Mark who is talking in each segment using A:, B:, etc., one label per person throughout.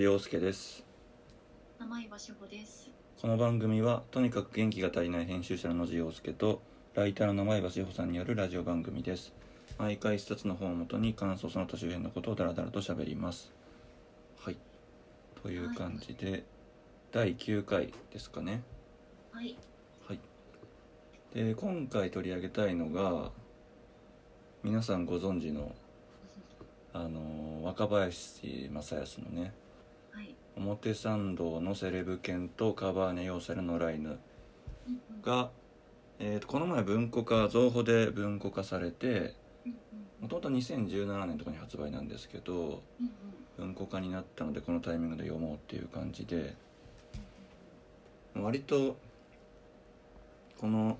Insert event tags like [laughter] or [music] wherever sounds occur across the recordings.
A: 野地陽介です
B: 生岩志保です。
A: この番組はとにかく元気が足りない編集者の野地陽介とライターの生岩志保さんによるラジオ番組です毎回一冊の本をもとに感想その他周辺のことをダラダラと喋りますはいという感じで、第9回ですかね
B: はい。
A: はいで今回取り上げたいのが皆さんご存知のあの若林正康のね
B: はい。
A: 表参道のセレブ犬とカバーニャヨーセルのライヌが、えーとこの前文庫化増補で文庫化されて
B: うん
A: もともと2017年とかに発売なんですけど文庫化になったのでこのタイミングで読もうっていう感じで割とこの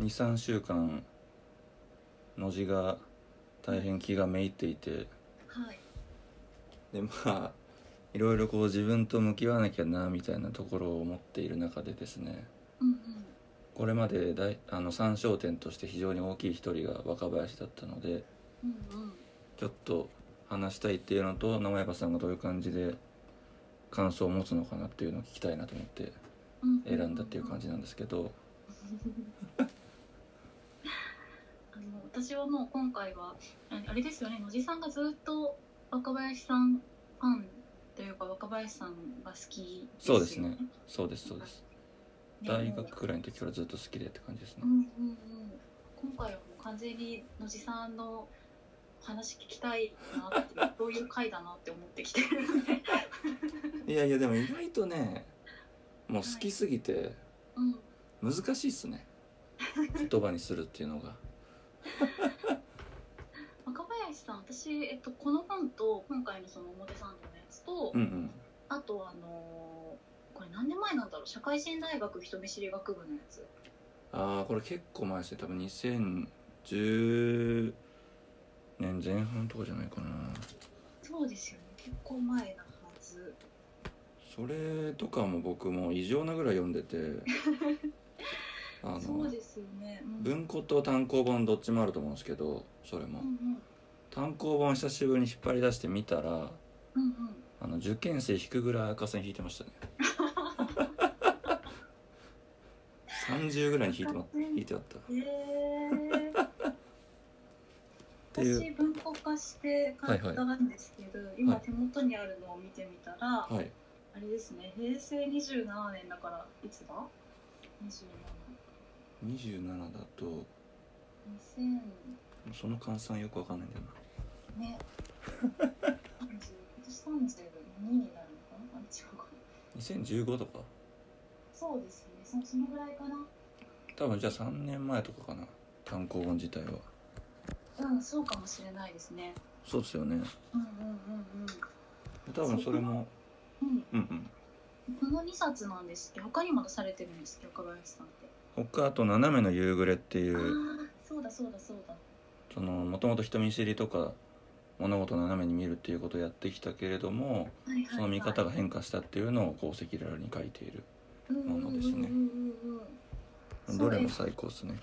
A: 23週間の字が大変気がめいっていて
B: はい。
A: でまあいろいろこう自分と向き合わなきゃなみたいなところを思っている中でですね
B: うんうん
A: これまで大あの参照点として非常に大きい一人が若林だったので
B: うんうん。
A: ちょっと話したいっていうのと生山さんがどういう感じで感想を持つのかなっていうのを聞きたいなと思って選んだっていう感じなんですけど
B: あの私はもう今回はああれですよね野地さんがずっと若林さんファンというか若林さんが好きですよ
A: そうですね。そうですそうです。
B: ね。
A: 大学くらいの時からずっと好きでって感じですね。
B: うんうんうん。今回はもう完全に野地さんの話聞きたいなっていうどういう回だなって思ってきてるんで。[laughs]
A: いやいやでも意外とねもう好きすぎて
B: うん。
A: 難しいっすね。言葉にするっていうのが。
B: 若林さん私、えっと、この本と今回のその表参道のやつと、
A: うんうん。
B: あとあのーこれ何年前なんだろう社会人大学人見知り学部のやつ。
A: ああこれ結構前ですね。多分2010年前半とかじゃないかな。
B: そうですよね。結構前なはず。
A: それとかも僕も異常なぐらい読んでて。[laughs] あの
B: そうですよね、うん、
A: 文庫と単行本どっちもあると思うんですけどそれも。
B: うんうん
A: 単行本久しぶりに引っ張り出してみたら
B: うんうん。
A: あの受験生引くぐらい赤線引いてましたね。30ぐらいに引いてま引いてあった。っ
B: へえ
A: ていう。
B: 私文庫化して買ったんですけど、今手元にあるのを見てみたら、
A: はい。
B: あれですね平成27年だからいつだ ?27
A: 27だと
B: 2000
A: その換算よくわかんないんだよな
B: ね。30今年32になるのかな？あ違うか。な
A: 2015とか
B: そうですね。そそのぐらいかな。
A: 多分じゃあ3年前とかかな。単行本自体は。
B: うんそうかもしれないですね。
A: そうですよね。
B: うんうんうん
A: 多分それも。
B: うん
A: うん。うん
B: うん。この2冊なんですけど他にも出されてるんですけど岡林さんって。
A: 他あと「斜めの夕暮れ」ってい
B: あ
A: う。
B: あそうだそうだそうだ。
A: そのもともと人見知りとか物事を斜めに見るっていうことをやってきたけれども
B: はいはいはい
A: その見方が変化したっていうのをこう赤裸々に書いているものですねどれも最高ですね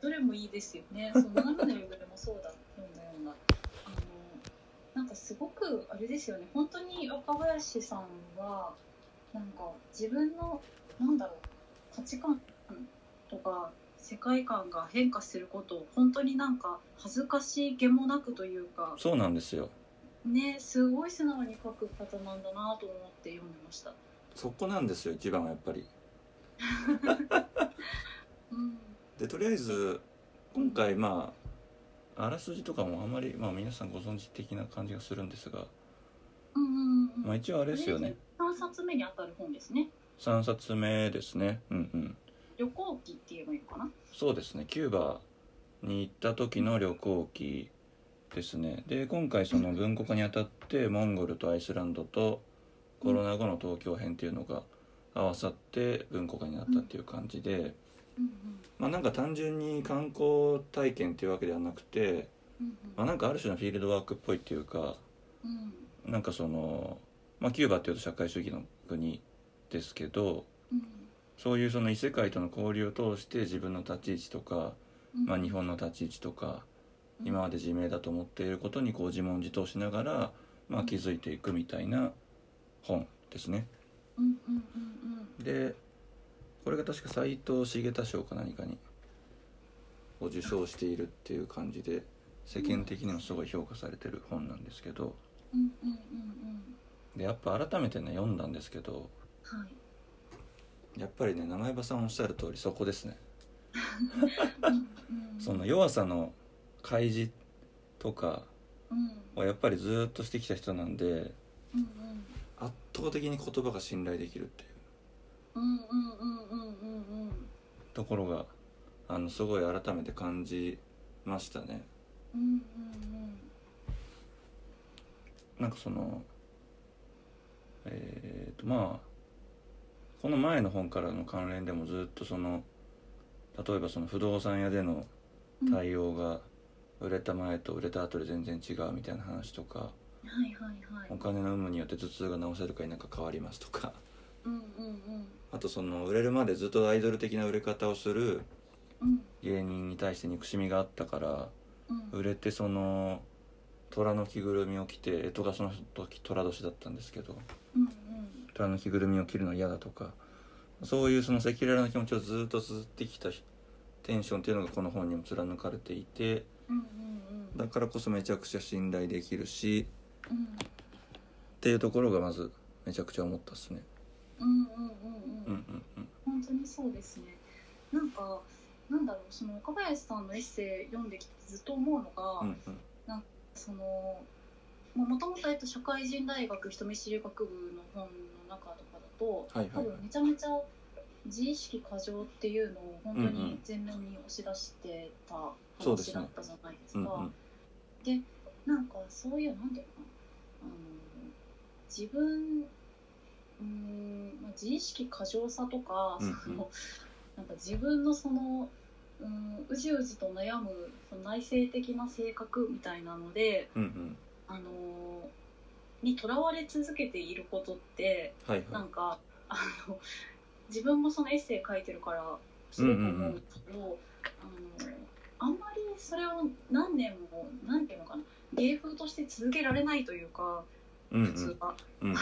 B: どれもいいですよね。その斜めの夕暮れもそうだ読んだような。あのなんかすごくあれですよね。本当に若林さんはなんか自分のなんだろう価値観とか世界観が変化することを本当になんか恥ずかしげもなくというか
A: そうなんですよ
B: ねすごい素直に書く方なんだなと思って読んでました。
A: そこなんですよ一番はやっぱり [laughs]
B: うん。
A: でとりあえず今回まああらすじとかもあまり、まあ、皆さんご存知的な感じがするんですが、
B: うんうんうん。
A: まあ、一応あれですよね
B: 三冊目にあたる本ですね。
A: 3冊目ですねうんうん
B: 旅行記って言えばいいのかな？
A: そうですね。キューバに行った時の旅行記ですね。で今回その文庫化にあたってモンゴルとアイスランドとコロナ後の東京編っていうのが合わさって文庫化になったっていう感じで。まあなんか単純に観光体験っていうわけではなくて、
B: うん
A: まあ、なんかある種のフィールドワークっぽいっていうか
B: うん。
A: なんかその、まあ、キューバっていうと社会主義の国ですけど
B: うん
A: そういうその異世界との交流を通して自分の立ち位置とか、
B: うん。
A: まあ、日本の立ち位置とか今まで自明だと思っていることにこう自問自答しながら、まあ、気づいていくみたいな本ですね。
B: うんうんうん
A: でこれが確か斎藤茂太賞か何かにを受賞しているっていう感じで世間的にもすごい評価されてる本なんですけど
B: うんうんうんうん。
A: でやっぱ改めてね読んだんですけど
B: はい
A: やっぱりね名前場さんおっしゃる通りそこですね。その弱さの開示とか
B: うん。
A: をやっぱりずーっとしてきた人なんで
B: うんうん。
A: 圧倒的に言葉が信頼できるっていう。ところがあのすごい改めて感じましたね。なんかそのえー、とまあこの前の本からの関連でもずっとその例えばその不動産屋での
B: うん。
A: 対応が売れた前と売れた後で全然違うみたいな話とか
B: はいはいはい。
A: お金の有無によって頭痛が治せるか否か変わりますとか
B: うんうんうん。
A: あとその売れるまでずっとアイドル的な売れ方をする
B: うん。
A: 芸人に対して憎しみがあったから
B: うん。
A: 売れてその虎の着ぐるみを着て干支がその時虎年だったんですけど
B: うんうん
A: 虎の着ぐるみを着るの嫌だとかそういうその赤裸々な気持ちをずっと綴ってきたテンションっていうのがこの本にも貫かれていてだからこそめちゃくちゃ信頼できるし
B: うん。
A: っていうところがまずめちゃくちゃ思ったっすね。
B: うんうんうん
A: うん
B: うん。
A: うんうん
B: 本当にそうですね。なんかなんだろうその岡林さんのエッセイ読んできてずっと思うのが、
A: うんうん。
B: そのもともと社会人大学人見知り学部の本の中とかだと、
A: はいはい。はい
B: 多分めちゃめちゃ自意識過剰っていうのを本当に前面に押し出してた話だったじゃないですか。
A: うんうん。
B: でなんかそういうなんていうのかな。あの自分うーん、まあ、自意識過剰さとか、
A: うんうん。
B: そのなんか自分のそのうんうじうじと悩むその内省的な性格みたいなので、
A: うんうん。
B: あのにとらわれ続けていることって
A: はいは
B: なんかあの自分もそのエッセイ書いてるからすごく思うんですけど、あのあんまりそれを何年もなんていうのかな芸風として続けられないというか普通は、
A: うん。うん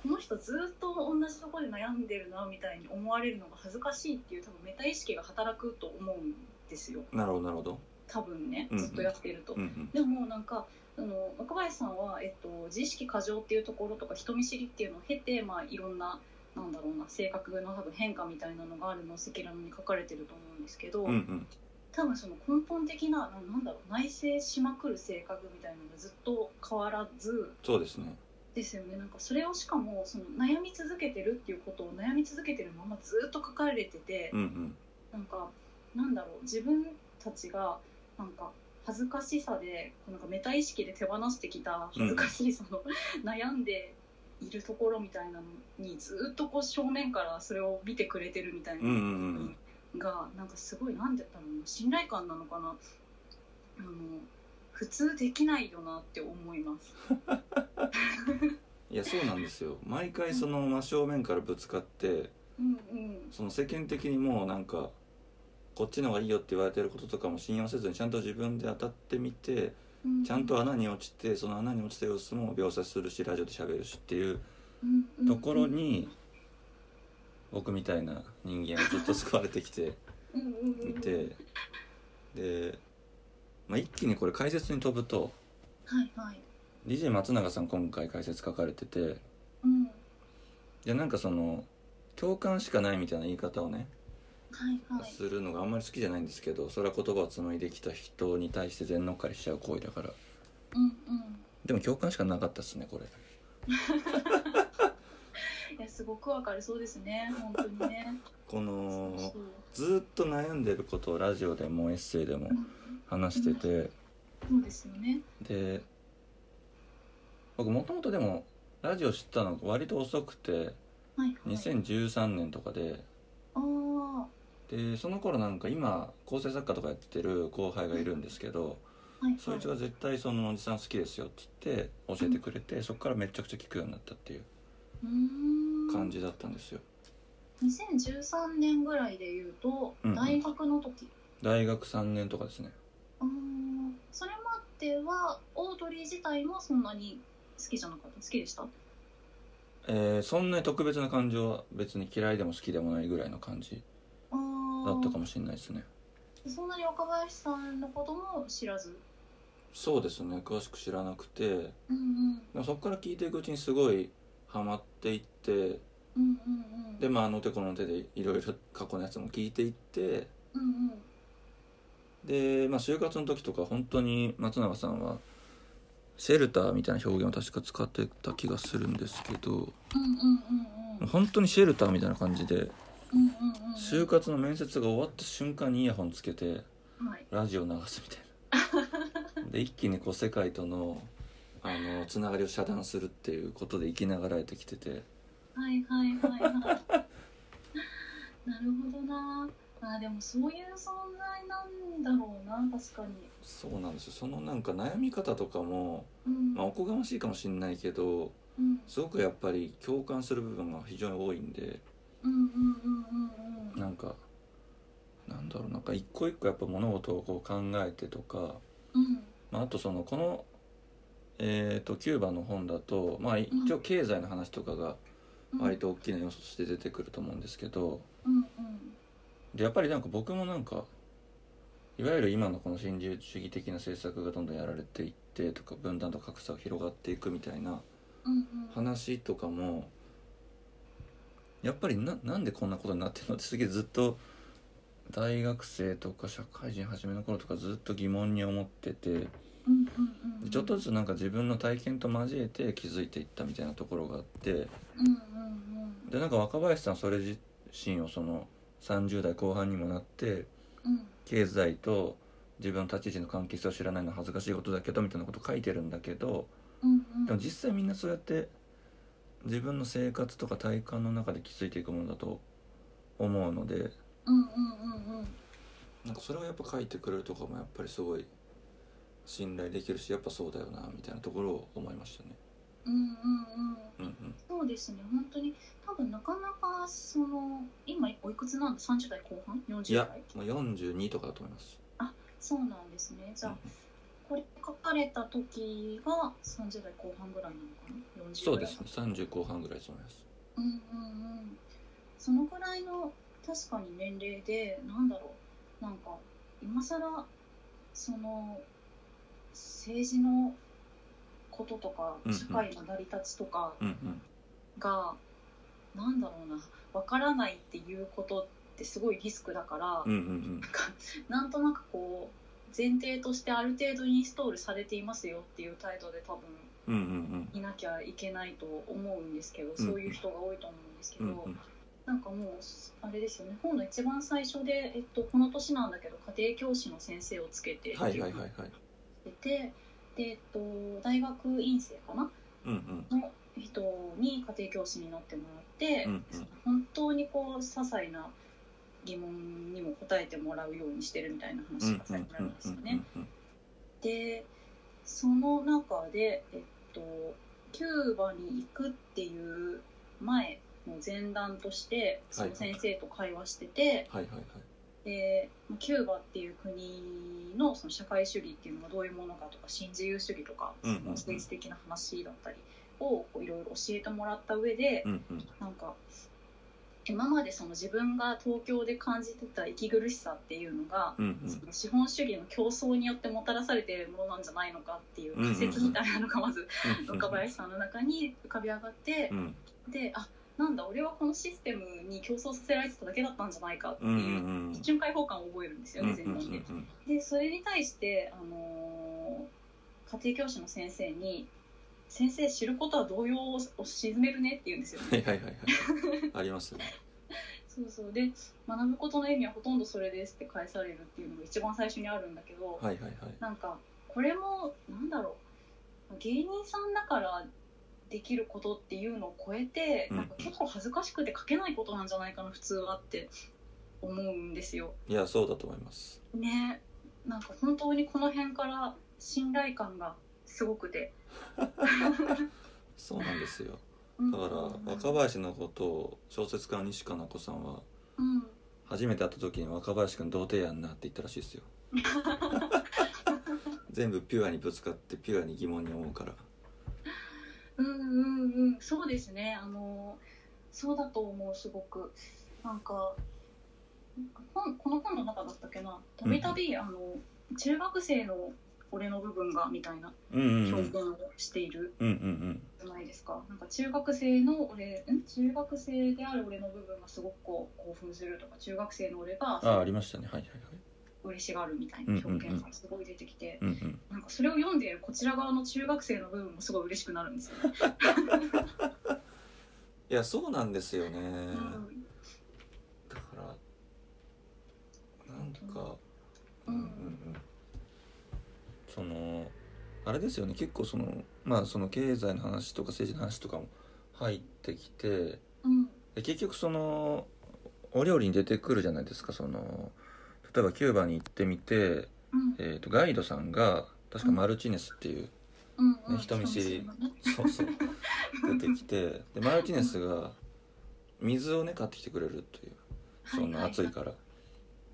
B: この人ずっと同じところで悩んでるなみたいに思われるのが恥ずかしいっていう多分メタ意識が働くと思うんですよ。
A: なるほどなるほど。
B: 多分ね
A: うんうん。
B: ずっとやってると。
A: うんうん。
B: でもなんかあの若林さんは、えっと、自意識過剰っていうところとか人見知りっていうのを経て、まあ、いろんななんだろうな性格の多分変化みたいなのがあるのを赤裸々に書かれてると思うんですけど、
A: うんうん。
B: 多分その根本的なななんだろう内省しまくる性格みたいなのがずっと変わらず
A: そうですね。
B: ですよね。なんかそれをしかもその悩み続けてるっていうことを悩み続けてるままずっと書かれてて、
A: うんうん。
B: なんかなんだろう自分たちがなんか恥ずかしさでなんかメタ意識で手放してきた恥ずかしいその、[laughs] 悩んでいるところみたいなのにずっとこう正面からそれを見てくれてるみたいな。
A: うんうんうん
B: がなんかすごいなんて言ったらいいの？信頼感なのかな？あの普通できないよなって思います。[laughs]
A: いやそうなんですよ。毎回その真正面からぶつかって
B: うんうん。
A: その世間的にもうなんかこっちの方がいいよって言われてることとかも信用せずにちゃんと自分で当たってみて
B: うん。
A: ちゃんと穴に落ちてその穴に落ちた様子も描写するしラジオで喋るしっていうところに僕みたいな人間はずっと救われてきて [laughs] いてで、まあ、一気にこれ解説に飛ぶと
B: はいはい。
A: DJ 松永さん今回解説書かれてて
B: うん。
A: でなんかその共感しかないみたいな言い方をねするのがあんまり好きじゃないんですけどそれは言葉を紡いできた人に対して全乗っかりしちゃう行為だから。
B: うんうん。
A: でも共感しかなかったっすねこれ。[laughs]
B: いやすごくわかるそうですね本当にね。[laughs]
A: このずっと悩んでることをラジオでもエッセイでも
B: うん
A: 話してて。
B: そうですよね。
A: で僕もともとでもラジオ知ったのが割と遅くて
B: はいはい。
A: 2013年とかででその頃なんか今構成作家とかやってる後輩がいるんですけど
B: はいはい。
A: そいつが絶対そのおじさん好きですよっつって教えてくれてそこからめちゃくちゃ聞くようになったっていう感じだったんですよ。
B: 2013年ぐらいで言うと、
A: うんうん。
B: 大学の時。
A: 大学3年とかですね。
B: あー。それまではオードリー自体もそんなに好きじゃなかった？好きでした？
A: えーそんなに特別な感情は別に嫌いでも好きでもないぐらいの感じだったかもしれないですね。
B: そんなに若林さんのことも知らず？
A: そうですね。詳しく知らなくて。で
B: うんうん。
A: もそこから聞いていくうちにすごいハマっていって。
B: うんうんうん。
A: でまああの手この手でいろいろ過去のやつも聞いていって。
B: うんうん。
A: でまあ就活の時とか本当に松永さんはシェルターみたいな表現を確か使ってた気がするんですけど。
B: うんうんうんうん。
A: 本当にシェルターみたいな感じで
B: うんうんうん。
A: 就活の面接が終わった瞬間にイヤホンつけて
B: はい。
A: ラジオ流すみたいな。[laughs] で一気にこう世界とのあのつながりを遮断するっていうことで生きながらえてきてて。
B: はいはいはいはい。[laughs] なるほどな。あでもそういう存在なんだろうな確かに。
A: そうなんですよ。そのなんか悩み方とかも、
B: うん。
A: まあ、おこがましいかもしれないけど
B: うん。
A: すごくやっぱり共感する部分が非常に多いんでなんかなんだろうなんか一個一個やっぱ物事をこう考えてとか、
B: うん。
A: まあ、あとそのこのえー、とキューバの本だと、まあ、一応経済の話とかが
B: うん。
A: 割と大きな要素として出てくると思うんですけどでやっぱりなんか僕もなんかいわゆる今のこの新自由主義的な政策がどんどんやられていってとか分断と格差が広がっていくみたいな話とかもやっぱりななんでこんなことになってるのってすげえずっと大学生とか社会人初めの頃とかずっと疑問に思っててちょっとずつなんか自分の体験と交えて気づいていったみたいなところがあってでなんか若林さんそれ自身をその30代後半にもなって
B: うん。
A: 経済と自分の立ち位置の関係性を知らないのは恥ずかしいことだけどみたいなこと書いてるんだけど
B: うんうん。
A: でも実際みんなそうやって自分の生活とか体感の中で気づいていくものだと思うので
B: うんうんうんうん。
A: なんかそれをやっぱ書いてくれるとかもやっぱりすごい信頼できるしやっぱそうだよなみたいなところを思いましたね。
B: うんうんうん。
A: うんうん、
B: そうですね。本当に多分なかなかその今おいくつなんだ？30代後半？
A: い
B: 40
A: や
B: 代
A: もう42とかだと思います。
B: そうなんですね。じゃあこれ書かれた時が30代後半ぐらいなのかな？40
A: そうですね。30後半ぐらいだと思います。
B: うんうんうん。そのぐらいの確かに年齢でなんだろう。なんか今更その政治のこととか社会の成り立ちとか
A: うんうん。
B: が、なんだろうな。わからないっていうことってすごいリスクだから、なんとなくこう前提としてある程度インストールされていますよっていう態度で多分いなきゃいけないと思うんですけど、
A: ん
B: そういう人が多いと思うんですけど、なんかもうあれですよね。本の一番最初で、えっと、この年なんだけど家庭教師の先生をつけて
A: はいはいはいはい。
B: ててで、えっと、大学院生かな？
A: うんうん。
B: の人に家庭教師になってもらって、
A: うんうん。
B: 本当にこう些細な疑問にも答えてもらうようにしてるみたいな
A: うん
B: 話がされてるんですよね。
A: うん
B: でその中で、えっと、キューバに行くっていう前の前段としてその先生と会話してて。でまあキューバっていう国のその社会主義っていうのがどういうものかとか新自由主義とか、政治的な話だったりをこういろいろ教えてもらった上で、
A: うんうん
B: なんか今までその自分が東京で感じてた息苦しさっていうのが、
A: うんうん。
B: その資本主義の競争によってもたらされているものなんじゃないのかっていう仮説みたいなのがまず
A: うん
B: 若林さんの中に浮かび上がって
A: う、ん。
B: であなんだ俺はこのシステムに競争させられてただけだったんじゃないかっていうん
A: うん
B: 瞬間放感を覚えるんですよね前段で。でそれに対して、あのー家庭教師の先生に「先生知ることは動揺を沈めるね」って言うんですよね。
A: はいはいはいはい。ありますね。[laughs]
B: そうそうで学ぶことの意味はほとんどそれですって返されるっていうのが一番最初にあるんだけど、
A: はいはいはい。
B: なんかこれもなんだろう芸人さんだからできることっていうのを超えて、
A: うん
B: なんか結構恥ずかしくて書けないことなんじゃないかな普通はって思うんですよ。
A: いやそうだと思います。
B: ねなんか本当にこの辺から信頼感がすごくて。
A: そうなんですよ。
B: うん
A: だから若林のことを小説家の西加奈子さんは
B: うん
A: 初めて会った時に若林君童貞やんなって言ったらしいですよ。[laughs] 全部ピュアにぶつかってピュアに疑問に思うから。
B: うんうんうんそうですねあのそうだと思うすごくなんか本この本の中だったっけなたびたびあの中学生の俺の部分がみたいな表現をしているじゃないですか、なんか中学生の俺ん？中学生である俺の部分がすごくこう興奮するとか中学生の俺が
A: ああありましたね。はいはいはい。
B: 嬉しがるみたいな表現がすごい出てきて、
A: うんうん。
B: なんかそれを読んでいるこちら側の中学生の部分もすごい嬉しくなるんですよ。ね。[laughs]
A: いやそうなんですよね、
B: うん。
A: だからなんか
B: う
A: うんんうんうんそのあれですよね。結構そのまあその経済の話とか政治の話とかも入ってきて
B: うん。
A: で結局そのお料理に出てくるじゃないですか。その例えばキューバに行ってみて、
B: うん。
A: えー、とガイドさんが確かマルチネスっていう、
B: うんうん。
A: ね人見知りそうそう出てきてでマルティネスが水をね買ってきてくれるというそんな暑いから、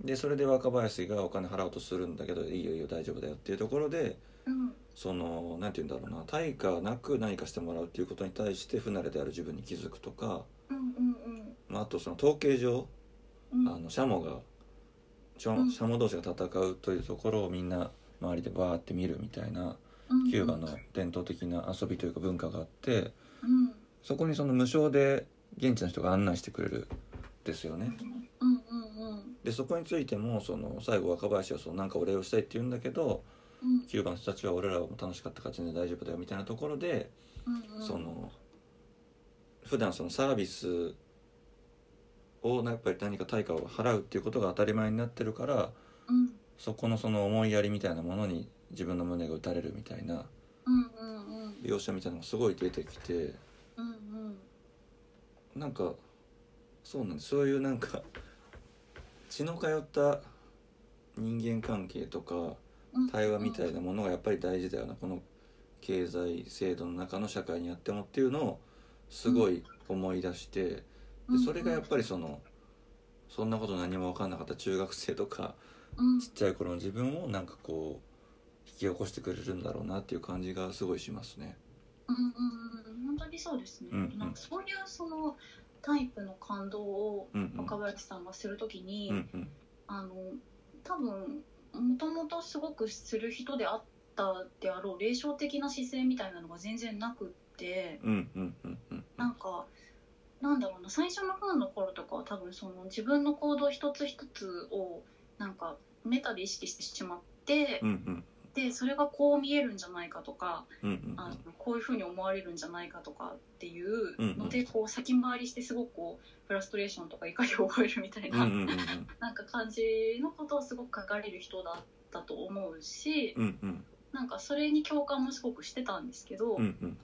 A: でそれで若林がお金払おうとするんだけどいいよいいよ大丈夫だよっていうところで
B: うん。
A: そのなんて言うんだろうな対価なく何かしてもらうっていうことに対して不慣れである自分に気づくとか、
B: うんうん
A: まあ、あとその統計上
B: うん。
A: あのシャモがシャ
B: うん。
A: モシャモ同士が戦うというところをみんな周りでバーって見るみたいな
B: うん
A: キューバの伝統的な遊びというか文化があって
B: うん。
A: そこにその無償で現地の人が案内してくれるんですよね。
B: うんうんうん
A: でそこについてもその最後若林はそのなんかお礼をしたいって言うんだけど
B: うん。
A: キューバの人たちは俺らも楽しかったから全然大丈夫だよみたいなところで、
B: うんうん。
A: その普段そのサービスをやっぱり何か対価を払うっていうことが当たり前になってるから
B: うん。
A: そこのその思いやりみたいなものに自分の胸が打たれるみたいな描写みたいなのがすごい出てきて
B: うんうん。
A: なんかそうなんです。そういうなんか血の通った人間関係とか
B: うん。
A: 対話みたいなものがやっぱり大事だよな。この経済制度の中の社会にあってもっていうのをすごい思い出してでそれがやっぱりそのそんなこと何も分かんなかった中学生とか
B: うん。
A: ちっちゃい頃の自分をなんかこう引き起こしてくれるんだろうなっていう感じがすごいしますね。
B: うんうんうん。本当にそうですね、
A: うんうん。
B: なんかそういうそのタイプの感動を若林さんがするときに、
A: うんうん。
B: あの多分もともとすごくする人であったであろう霊障的な姿勢みたいなのが全然なくって
A: うんうんうんうん。
B: なんかなんだろうな最初の方の頃とかは多分その自分の行動一つ一つをなんかメタで意識してしまって、
A: うんうん
B: でそれがこう見えるんじゃないかとか、
A: うんうん
B: あのこういうふうに思われるんじゃないかとかっていうので、こう先回りしてすごくこうフラストレーションとか怒りを覚えるみたいな、
A: うんうんうん [laughs]
B: なんか感じのことをすごく書かれる人だったと思うし、
A: うんうん。
B: なんかそれに共感もすごくしてたんですけど、
A: うんうん。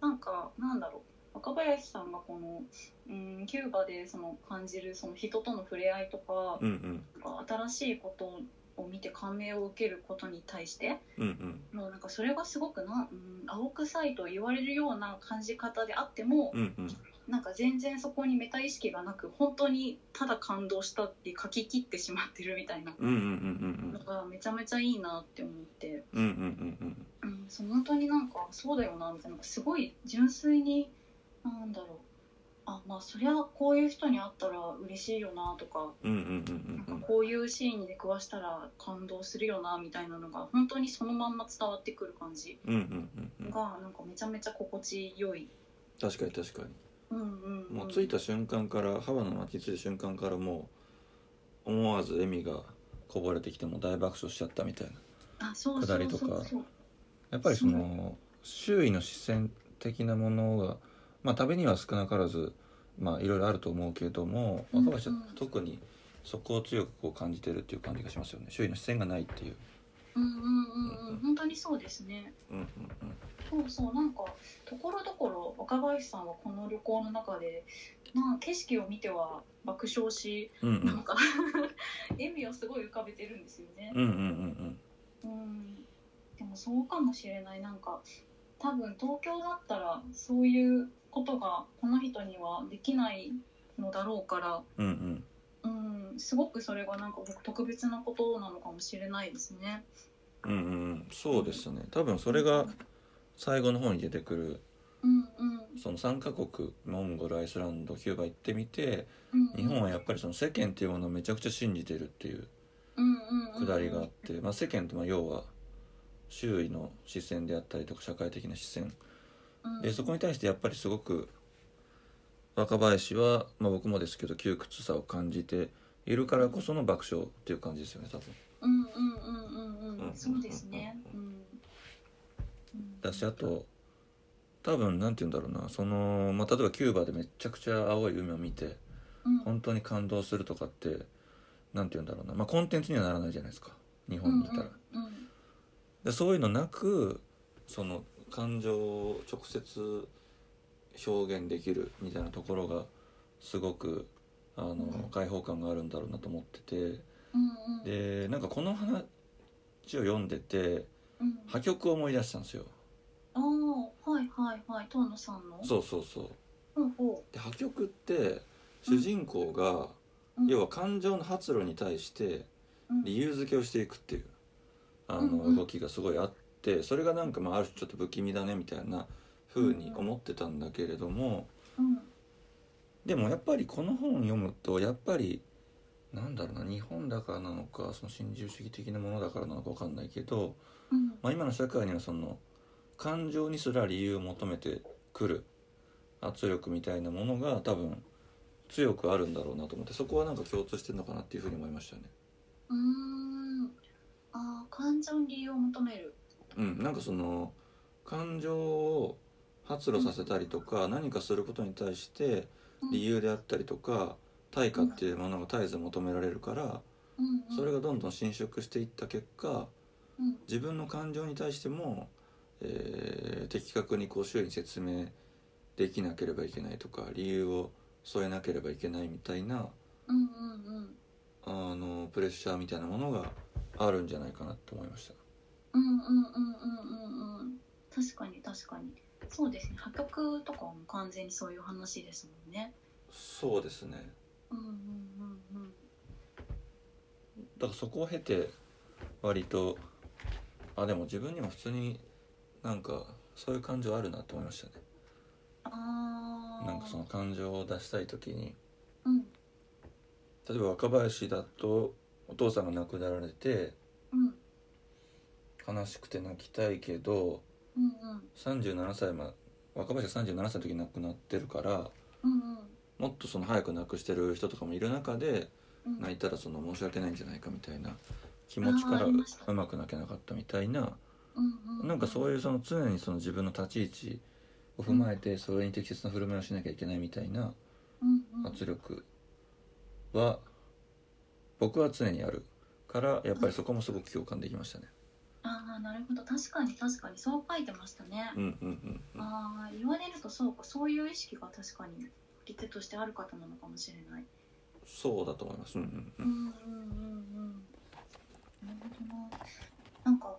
B: なんかなんだろう。若林さんがこの、うん、キューバでその感じるその人との触れ合いとか,、
A: うんうん
B: か新しいことを見て感銘を受けることに対して
A: うんうん。
B: もうなんかそれがすごくな、うん、青臭いと言われるような感じ方であっても、
A: うんうん。
B: なんか全然そこにメタ意識がなく本当にただ感動したって書き切ってしまってるみたいなのがめちゃめちゃいいなって思って、
A: うんうんうんうん。
B: うん、そう本当になんかそうだよなみたいなすごい純粋になんだろうあまあそりゃこういう人に会ったら嬉しいよなとか
A: うんうんうん
B: なんかこういうシーンに出くわしたら感動するよなみたいなのが本当にそのまんま伝わってくる感じ
A: うんうんうんうん。
B: がなんかめちゃめちゃ心地よい。
A: 確かに確かに。
B: うんうんうん、
A: もう着いた瞬間からハワの街に着いた瞬間からもう思わず笑みがこぼれてきてもう大爆笑しちゃったみたいな。
B: あそうそう
A: 下りとか。やっぱりその周囲の視線的なものがまあ旅には少なからずまあいろいろあると思うけれども
B: うんうん
A: 若林は特にそこを強くこう感じてるっていう感じがしますよね。周囲の視線がないっていう。
B: うんうんうんうん。本当にそうですね。
A: うんうん
B: そうそう。なんかところどころ若林さんはこの旅行の中でなんか景色を見ては爆笑し
A: うんうん。うん
B: なんか [laughs] 笑みをすごい浮かべてるんですよね。
A: うんうんうん。
B: うん。でもそうかもしれない。なんか多分東京だったらそういうことがこの人にはできないのだろうから
A: うんうん。
B: うんすごくそれがなんか僕特別なことなのかもしれないですね。
A: うんうん。うんそうですね。多分それが最後の方に出てくる
B: うんうん。
A: その3カ国モンゴルアイスランドキューバ行ってみて
B: うん
A: 日本はやっぱりその世間っていうものをめちゃくちゃ信じてるっていう
B: うんうんうん
A: くだりがあって、まあ、世間ってまあ要は周囲の視線であったりとか社会的な視線
B: うん
A: でそこに対してやっぱりすごく若林は、まあ、僕もですけど窮屈さを感じているからこその爆笑っていう感じですよね多分。
B: うんうんうんうんうん。
A: うん。
B: そうですね。うん。うん。
A: だしあと多分なんて言うんだろうなその、まあ、例えばキューバでめちゃくちゃ青い海を見て
B: うん。
A: 本当に感動するとかってなんて言うんだろうな、まあ、コンテンツにはならないじゃないですか日本にいたら。でそういうのなくその感情を直接表現できるみたいなところがすごくあの
B: うん
A: 開放感があるんだろうなと思ってて
B: うんうん。
A: でなんかこの話を読んでて
B: うん。
A: 破局を思い出したんですよ。
B: ああはいはいはい。遠野さんの？
A: そうそうそう。
B: ほうほ
A: で破局って主人公が、
B: ううん。
A: 要は感情の発露に対して
B: うん。
A: 理由付けをしていくっていうあの動きがすごいあってそれがなんかまあある種ちょっと不気味だねみたいな風に思ってたんだけれども
B: うん。
A: でもやっぱりこの本を読むとやっぱりなんだろうな日本だからなのかその新自由主義的なものだからなのか分かんないけど、
B: うん。
A: まあ、今の社会にはその感情にすら理由を求めてくる圧力みたいなものが多分強くあるんだろうなと思ってそこはなんか共通してるのかなっていうふうに思いましたね。
B: うーん。ああ感情に理由を求める
A: うん、なんかその感情を発露させたりとか、何かすることに対して
B: うん。
A: 理由であったりとか対価っていうものが絶えず求められるからそれがどんどん侵食していった結果
B: うん。
A: 自分の感情に対しても、えー的確にこう周囲に説明できなければいけないとか理由を添えなければいけないみたいなあのプレッシャーみたいなものがあるんじゃないかなって思いました。
B: うんうんうんうんうんうん確かに確かに。そうですね。破局とかも完全にそういう話ですもんね。
A: そうですね。
B: うんうんうんうん。
A: だからそこを経て割とあでも自分にも普通になんかそういう感情あるなと思いましたね。
B: ああ
A: なんかその感情を出したい時に。
B: うん。
A: 例えば若林だとお父さんが亡くなられて
B: うん
A: 悲しくて泣きたいけど
B: うんうん。
A: 37歳ま若林が37歳の時に亡くなってるから
B: うんうん。
A: もっとその早く亡くしてる人とかもいる中で
B: うん。
A: 泣いたらその申し訳ないんじゃないかみたいな気持ちからうまく泣けなかったみたいな
B: うんうん。
A: なんかそういうその常にその自分の立ち位置を踏まえてそれに適切な振る舞いをしなきゃいけないみたいな圧力は僕は常にあるからやっぱりそこもすごく共感できましたね。
B: ああなるほど。確かに確かに。そう書いてましたね、
A: うんうんうんうん。
B: ああ言われるとそうか。そういう意識が確かに振り手としてある方なのかもしれない。
A: そうだと思います。うんうんう
B: うん。んうんうんうん。なるほど。ななんか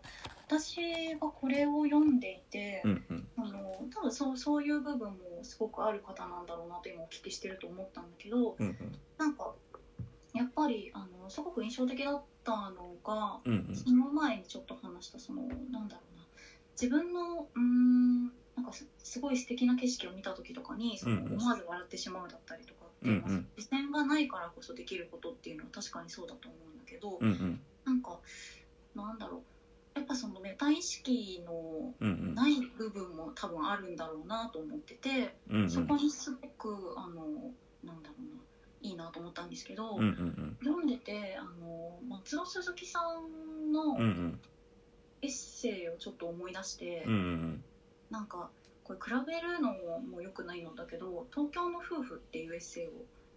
B: 私がこれを読んでいて、
A: うんうん。
B: あの多分そうそういう部分もすごくある方なんだろうなと今お聞きしてると思ったんだけど
A: うんうん。
B: なんかやっぱりあのすごく印象的だったのが
A: うんうん。
B: その前にちょっと話したそのなんだろうな自分のうーんなんかすすごい素敵な景色を見た時とかにその思わず笑ってしまうだったりとかっていうのは、
A: うんうん。
B: 視線がないからこそできることっていうのは確かにそうだと思うんだけど、
A: うんうん。
B: なんかなんだろう。やっぱそのメタ意識のない部分も多分あるんだろうなと思ってて、
A: うんうん。
B: そこにすごくあのなんだろうないいなと思ったんですけど、
A: うんうん
B: 読んでてあの松尾鈴木さんの
A: うんうん。
B: エッセイをちょっと思い出して、
A: うんうん
B: なんかこれ比べるのも良くないのだけど「東京の夫婦」っていうエッセイを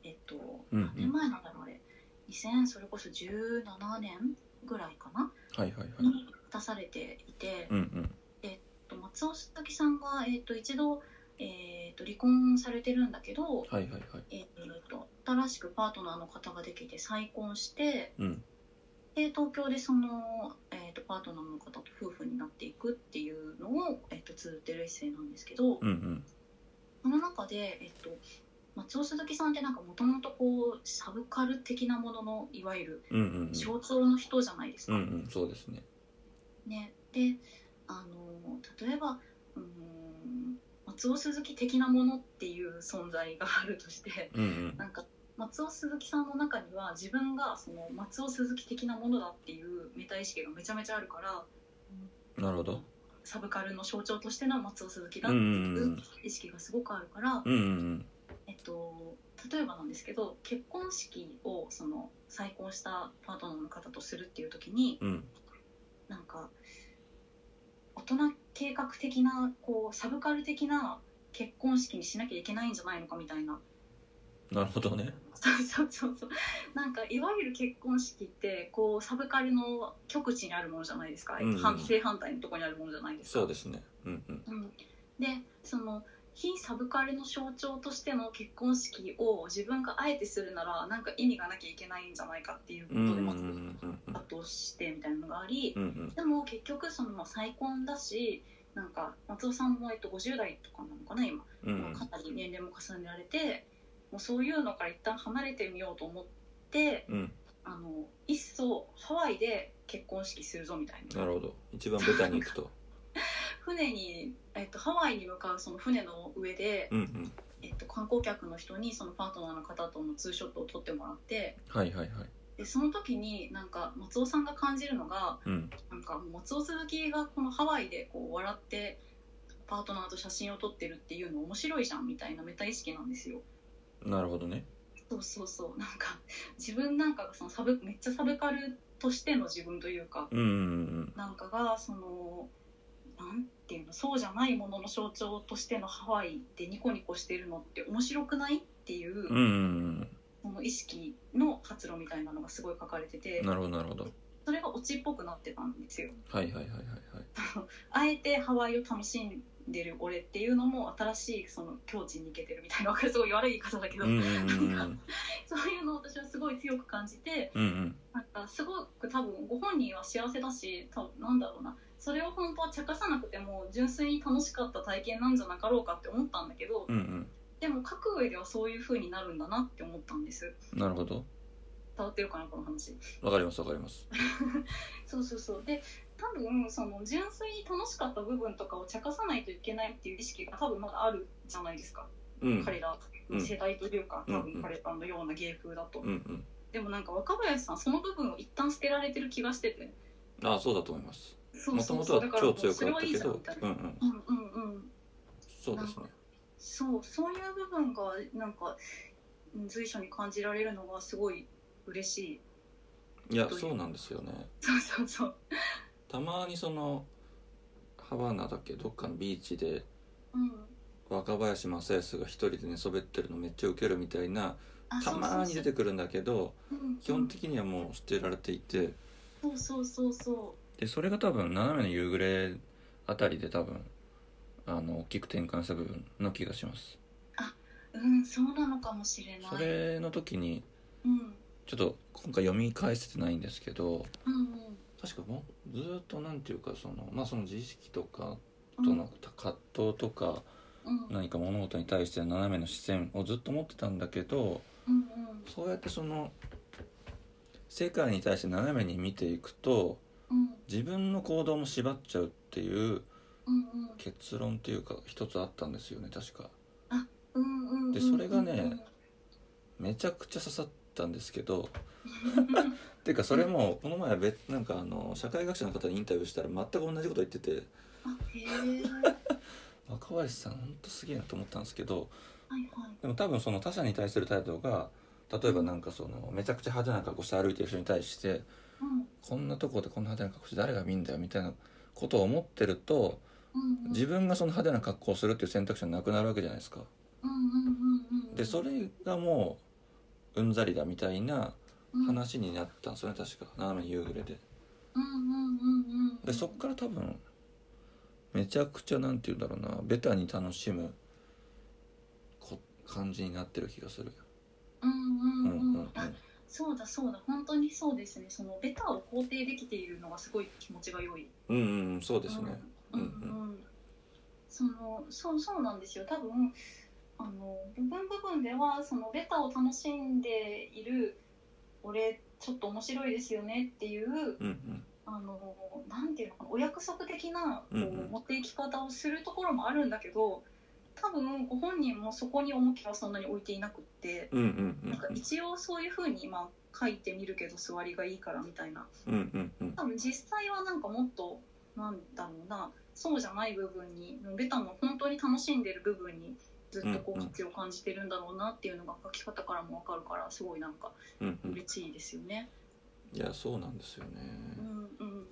B: えっと
A: うん
B: 何年前なんだろうあれ。2000それこそ17年ぐらいかな？
A: はいはいはい。
B: に出されていて、
A: うんうん。
B: えっと松尾鈴木さんが、えっと、一度、えっと離婚されてるんだけど、
A: はいはいはい。
B: えっと新しくパートナーの方ができて再婚して
A: うん。
B: で東京でその、えっとパートナーの方と夫婦になっていくっていうのを、えっと綴ってるエッセイなんですけど、
A: うんうん。
B: その中で、えっと、松尾鈴木さんってなんかもともとこうサブカル的なもののいわゆる
A: うんうんうん。
B: 象徴の人じゃないですか。
A: うんうんそうですね。
B: ね、であの例えば松松尾鈴木的なものっていう存在があるとして
A: うんうん。
B: なんか松尾鈴木さんの中には自分がその松尾鈴木的なものだっていうメタ意識がめちゃめちゃあるから
A: なるほど。
B: サブカルの象徴としての松尾鈴木だっていうん意識がすごくあるから、
A: うんうん
B: えっと、例えばなんですけど結婚式をその再婚したパートナーの方とするっていう時に
A: うん。うん
B: なんか大人計画的なこうサブカル的な結婚式にしなきゃいけないんじゃないのかみたいな。
A: なるほどね。
B: そうそうそう。そうなんかいわゆる結婚式ってこうサブカルの極地にあるものじゃないですか、
A: うんうん
B: 反正反対のところにあるものじゃないですか。
A: そうですね。うんうん。
B: うん、でその非サブカルの象徴としての結婚式を自分があえてするならなんか意味がなきゃいけないんじゃないかっていうことでまずしてみたいなのがあり
A: うんうん。
B: でも結局そのまあ再婚だしなんか松尾さんもえっと50代とかなのかな今、うかなり年齢も重ねられてもうそういうのから一旦離れてみようと思って
A: うん。
B: あのいっそハワイで結婚式するぞみたいな。
A: なるほど。一番ベタに行くと
B: 船に、えっと、ハワイに向かうその船の上で、
A: うんうん。
B: えっと、観光客の人にそのパートナーの方とのツーショットを撮ってもらって
A: はいはいはい。
B: でその時になんか松尾さんが感じるのが
A: うん。
B: なんか松尾鈴木がこのハワイでこう笑ってパートナーと写真を撮ってるっていうの面白いじゃんみたいなメタ意識なんですよ。
A: なるほどね。
B: そうそうそう。なんか自分なんかがそのサブめっちゃサブカルとしての自分というか
A: うんうん。
B: なんかがそのなんていうのそうじゃないものの象徴としてのハワイでニコニコしてるのって面白くないっていう、
A: うんうんうん。
B: その意識の発露みたいなのがすごい書かれてて
A: うんなるほどなるほど。
B: それがオチっぽくなってたんですよ。
A: はいはいはいはいはい。
B: あえてハワイを楽しんでる俺っていうのも新しいその境地に行けてるみたいなすごい悪い言い方だけど、
A: うんうんん
B: そういうのを私はすごい強く感じて
A: うんうん。
B: なんかすごく多分ご本人は幸せだし多分なんだろうなそれを本当は茶化さなくても純粋に楽しかった体験なんじゃなかろうかって思ったんだけど、
A: うん
B: でも書く上ではそういう風になるんだなって思ったんです。
A: うんなるほど。
B: 伝わってるかなこの話。
A: わかりますわかります。[laughs]
B: そうそうそう。で多分その純粋に楽しかった部分とかを茶化さないといけないっていう意識が多分まだあるじゃないですか、
A: うん。
B: 彼らの世代というか、
A: うん。
B: 多分彼らのような芸風だと、
A: うんうん。
B: でもなんか若林さんその部分を一旦捨てられてる気がしてて。
A: ああそうだと思いますもともとは超強くあったけどうんうん
B: うん。うんうん
A: そうですね。
B: そうそういう部分がなんかうん随所に感じられるのがすごい嬉しい。
A: いやそうなんですよね。
B: そうそうそう。
A: たまにそのハバナだっけどっかのビーチで
B: うん。
A: 若林正康が一人で寝そべってるのめっちゃウケるみたいな
B: あ
A: たまに出てくるんだけど基本的にはもう捨てられていて。
B: そうそうそうそ
A: でそれが多分斜めの夕暮れあたりで多分あの大きく転換した部分の気がします。
B: ううんそうなのかもしれない。
A: それの時に
B: うん。
A: ちょっと今回読み返せてないんですけど
B: うん
A: 確かもうずーっとなんていうかそのまあその自意識とか
B: うん
A: との葛藤とか
B: うん。
A: 何か物事に対しての斜めの視線をずっと持ってたんだけど
B: うんうん。
A: そうやってその世界に対して斜めに見ていくと
B: うん
A: 自分の行動も縛っちゃうっていう結論っていうか一つあったんですよね確か。でそれがねめちゃくちゃ刺さったんですけど [laughs] ていうかそれもこの前別なんかあの社会学者の方にインタビューしたら全く同じこと言ってて [laughs] 若林さんほんとすげえなと思ったんですけど
B: はいはい。
A: でも多分その他者に対する態度が例えばなんかそのめちゃくちゃ派手な格好して歩いてる人に対して
B: うん
A: こんなとこでこんな派手な格好して誰が見んだよみたいなことを思ってると自分がその派手な格好をするっていう選択肢はなくなるわけじゃないですか。でそれがもううんざりだみたいな
B: うん。
A: 話になったんですよね確か。斜め夕暮れで。でそっから多分めちゃくちゃなんて言うんだろうなベタに楽しむこ感じになってる気がする。
B: うんうん
A: うん。うんうん
B: うん。あそうだそうだ本当にそうですね。そのベタを肯定できているのがすごい気持ちが良い。
A: うんうんうんそうですね。
B: うん
A: う
B: うん。ん。そのそうそうなんですよ。多分あの部分部分ではそのベタを楽しんでいる俺ちょっと面白いですよねっていう
A: うんうん。
B: あのなんていうのかなお約束的なこう、
A: うんうん。
B: 持っていき方をするところもあるんだけど多分ご本人もそこに重きはそんなに置いていなくって、
A: うんうんうん
B: なんか一応そういうふうにまあ書いてみるけど座りがいいからみたいな。
A: うんうんうん。
B: 多分実際はなんかもっとなんだろうなそうじゃない部分にベタの本当に楽しんでる部分にずっとこ
A: う
B: 価値を感じてるんだろうなっていうのが書き方からも分かるからすごいなんか嬉しいですよね。
A: いやそうなんですよね。
B: うんうん。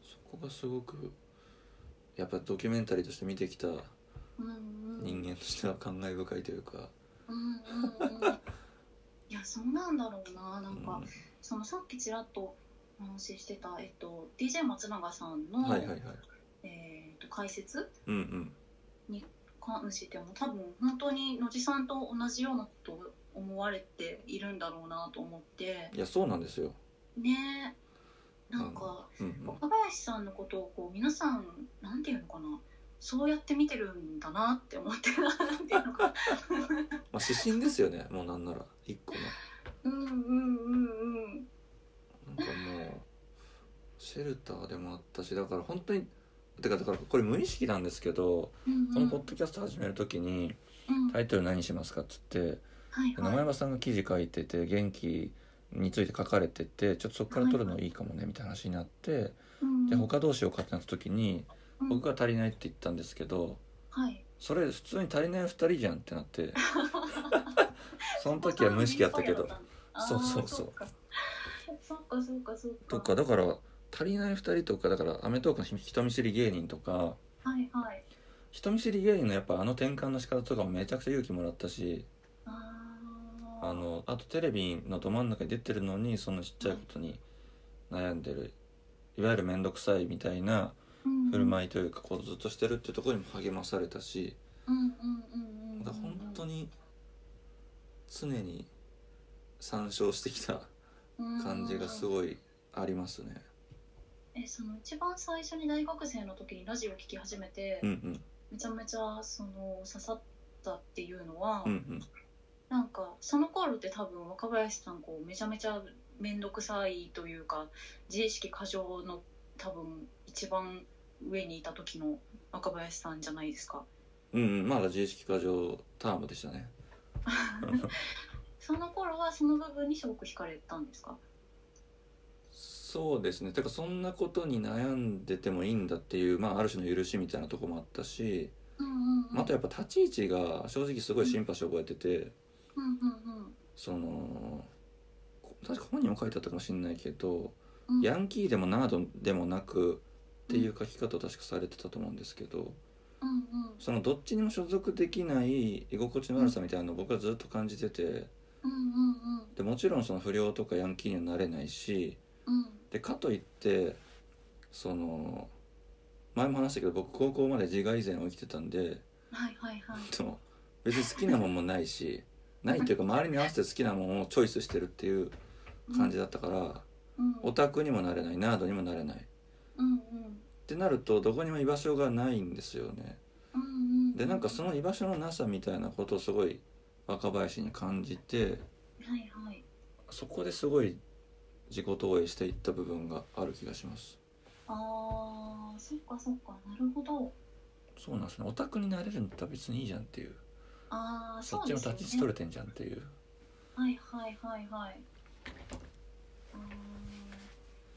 A: そこがすごくやっぱドキュメンタリーとして見てきた人間としては感慨深いというか、
B: うんうんうんいやそうなんだろうな。なんか、
A: うん。
B: そのさっきちらっとお話ししてた、えっと、DJ 松永さんの、
A: はいはいはい。
B: えー、と解説
A: うんうん。
B: 関しても多分本当に野地さんと同じようなことを思われているんだろうなと思って。
A: いやそうなんですよ、
B: ね。なんか
A: うんうん、
B: 若林さんのことをこう皆さんなんていうのかなそうやって見てるんだなって思って [laughs] なんていうのか。
A: まあ指針ですよねもうなんなら一個の。
B: うんうんうんうん。
A: なんかもうシェルターでもあったしだから本当にてかだからこれ無意識なんですけど、
B: うんうん。
A: このポッドキャスト始める時に
B: うん。
A: タイトル何しますかっつって
B: はいはい。
A: 生山さんが記事書いてて元気について書かれててちょっとそこから取るのいいかもねみたいな話になって
B: うん
A: じゃあ他どうしようかってなった時に
B: うん
A: 僕が足りないって言ったんですけど
B: はい。
A: それ普通に足りない2人じゃんってなって [laughs] その時は無意識やったけど。そうそうそう
B: そっか。そっかそっかか。
A: とかだから足りない2人とかだから『アメトーーク』の人見知り芸人とか
B: はいはい。
A: 人見知り芸人のやっぱあの転換の仕方とかもめちゃくちゃ勇気もらったし
B: あ
A: のあとテレビのど真ん中に出てるのにそのちっちゃいことに悩んでる。いわゆる面倒くさいみたいな振る舞いというかこうずっとしてるっていうところにも励まされたしだ本当に常に参照してきた感じがす
B: い
A: ごいありますね。
B: えその一番最初に大学生の時にラジオを聞き始めて、
A: うんうん。
B: めちゃめちゃその刺さったっていうのは、
A: うんうん。
B: なんかその頃って多分若林さんこうめちゃめちゃ面倒くさいというか自意識過剰の多分一番上にいた時の若林さんじゃないですか。
A: うんうんまだ自意識過剰タームでしたね。[laughs]
B: その頃はその部分にすごく惹かれたんですか？
A: そうですね。てかそんなことに悩んでてもいいんだっていう、まあ、ある種の許しみたいなとこもあったし、
B: うんうんうん。
A: あとやっぱ立ち位置が正直すごいシンパシー覚えてて、
B: うんうん
A: そのこ確か本にも書いてあったかもしれないけど、
B: うん。
A: ヤンキーでもナードでもなくっていう書き方を確かされてたと思うんですけど
B: うんうん。
A: そのどっちにも所属できない居心地の悪さみたいなのを僕はずっと感じてて
B: うんうんうん。
A: でもちろんその不良とかヤンキーにはなれないし
B: うん。
A: でかといってその前も話したけど僕高校まで自我以前を生きてたんで
B: はいはいはい。
A: 別に好きなもんもないし [laughs] ないっていうか周りに合わせて好きなもんをチョイスしてるっていう感じだったから、
B: うん。
A: オタクにもなれないナードにもなれない。っ
B: うんうん。
A: てなるとどこにも居場所がないんですよね。
B: うんうん
A: でなんかその居場所のなさみたいなことをすごい若林に感じて
B: はいはい。
A: そこですごい自己投影していった部分がある気がします。
B: あーそっかそっか。なるほど。
A: そうなんですね。オタクになれるんだったら別にいいじゃんっていう。
B: ああ
A: そっちの立ち位置取れてんじゃんっていう。
B: はいはいはいはい。あー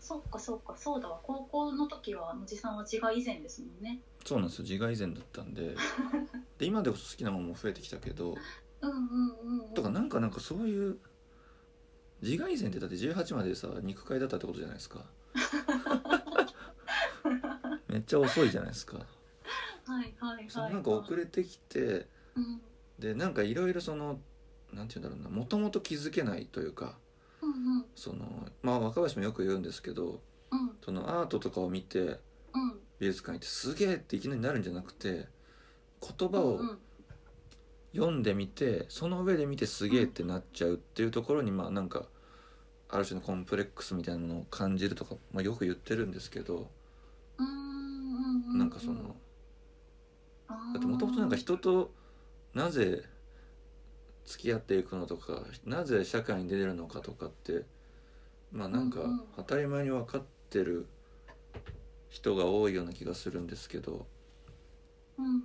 B: そっかそっか。そうだわ。高校の時は野地さんは自我以前ですもんね。
A: そうなんですよ。自我以前だったんで。[laughs] で今でこそ好きなものも増えてきたけど。
B: うんうんうんうん。
A: とかなんかなんかそういう自我以前ってだって18までさ肉塊だったってことじゃないですか。[laughs] めっちゃ遅いじゃないですか。
B: はいはいはい
A: そのなんか遅れてきて
B: うん。
A: でなんかいろいろそのなんて言うんだろうなもともと気づけないというか
B: うんうん。
A: そのまあ若林もよく言うんですけど
B: うん。
A: そのアートとかを見て
B: うん。
A: 美術館行ってすげえっていきなりなるんじゃなくて言葉を読んでみてその上で見てすげえってなっちゃうっていうところにまあなんかある種のコンプレックスみたいなものを感じるとか、まあ、よく言ってるんですけど
B: うんうんうん
A: なんかそのだってもともとなんか人となぜ付き合っていくのとかなぜ社会に出れるのかとかってまあなんか
B: うんうん。
A: 当たり前に分かってる人が多いような気がするんですけど